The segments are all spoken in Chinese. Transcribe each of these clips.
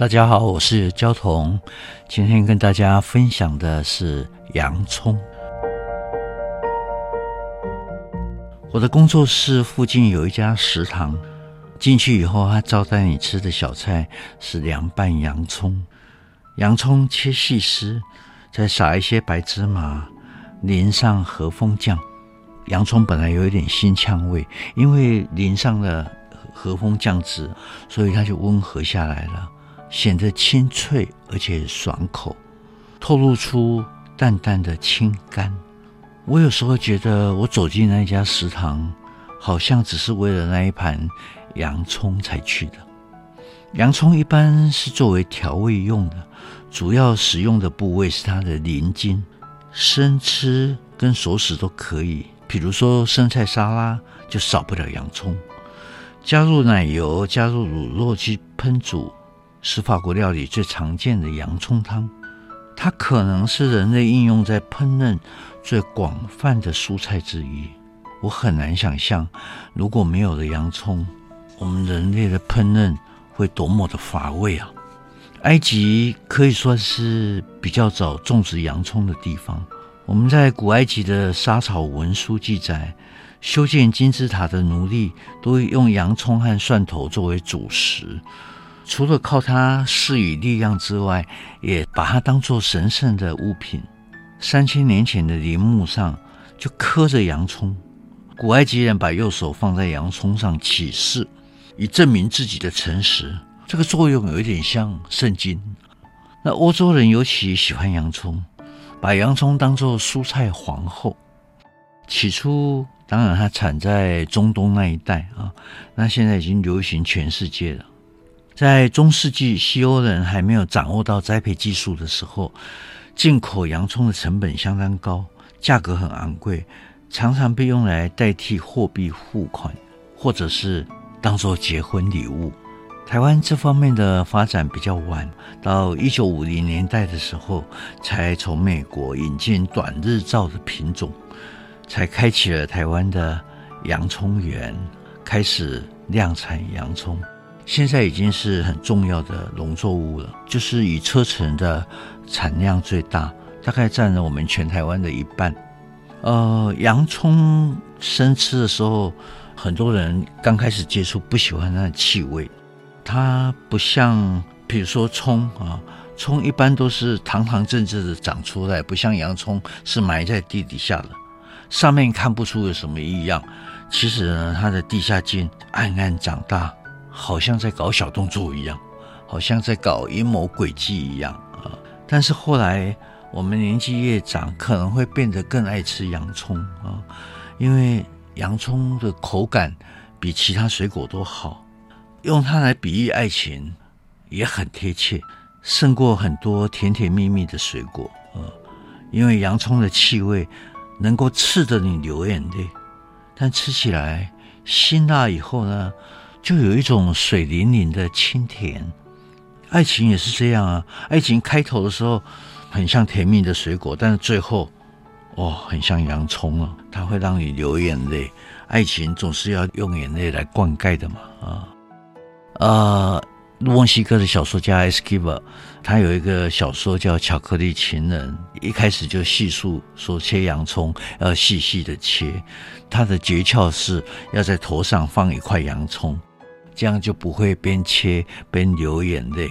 大家好，我是焦桐。今天跟大家分享的是洋葱。我的工作室附近有一家食堂，进去以后，他招待你吃的小菜是凉拌洋葱。洋葱切细丝，再撒一些白芝麻，淋上和风酱。洋葱本来有一点辛呛味，因为淋上了和风酱汁，所以它就温和下来了。显得清脆而且爽口，透露出淡淡的清甘。我有时候觉得，我走进那家食堂，好像只是为了那一盘洋葱才去的。洋葱一般是作为调味用的，主要使用的部位是它的鳞茎，生吃跟熟食都可以。比如说生菜沙拉就少不了洋葱，加入奶油、加入乳酪去烹煮。是法国料理最常见的洋葱汤，它可能是人类应用在烹饪最广泛的蔬菜之一。我很难想象，如果没有了洋葱，我们人类的烹饪会多么的乏味啊！埃及可以说是比较早种植洋葱的地方。我们在古埃及的莎草文书记载，修建金字塔的奴隶都用洋葱和蒜头作为主食。除了靠它施予力量之外，也把它当作神圣的物品。三千年前的陵墓上就刻着洋葱，古埃及人把右手放在洋葱上起誓，以证明自己的诚实。这个作用有一点像圣经。那欧洲人尤其喜欢洋葱，把洋葱当作蔬菜皇后。起初，当然它产在中东那一带啊，那现在已经流行全世界了。在中世纪，西欧人还没有掌握到栽培技术的时候，进口洋葱的成本相当高，价格很昂贵，常常被用来代替货币付款，或者是当做结婚礼物。台湾这方面的发展比较晚，到一九五零年代的时候，才从美国引进短日照的品种，才开启了台湾的洋葱园，开始量产洋葱。现在已经是很重要的农作物了，就是以车臣的产量最大，大概占了我们全台湾的一半。呃，洋葱生吃的时候，很多人刚开始接触不喜欢它的气味，它不像，比如说葱啊，葱一般都是堂堂正正的长出来，不像洋葱是埋在地底下的，上面看不出有什么异样，其实呢，它的地下茎暗暗长大。好像在搞小动作一样，好像在搞阴谋诡计一样啊！但是后来我们年纪越长，可能会变得更爱吃洋葱啊，因为洋葱的口感比其他水果都好，用它来比喻爱情也很贴切，胜过很多甜甜蜜蜜的水果啊！因为洋葱的气味能够刺得你流眼泪，但吃起来辛辣以后呢，就有一种水灵灵的清甜，爱情也是这样啊。爱情开头的时候很像甜蜜的水果，但是最后，哦，很像洋葱啊，它会让你流眼泪。爱情总是要用眼泪来灌溉的嘛，啊，呃，墨西哥的小说家埃斯基巴，他有一个小说叫《巧克力情人》，一开始就细数说切洋葱要细细的切，他的诀窍是要在头上放一块洋葱。这样就不会边切边流眼泪。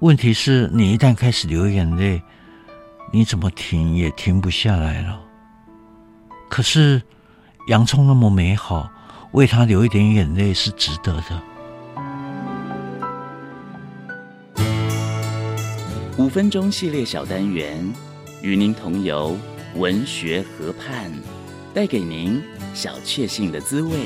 问题是你一旦开始流眼泪，你怎么停也停不下来了。可是洋葱那么美好，为它流一点眼泪是值得的。五分钟系列小单元，与您同游文学河畔，带给您小确幸的滋味。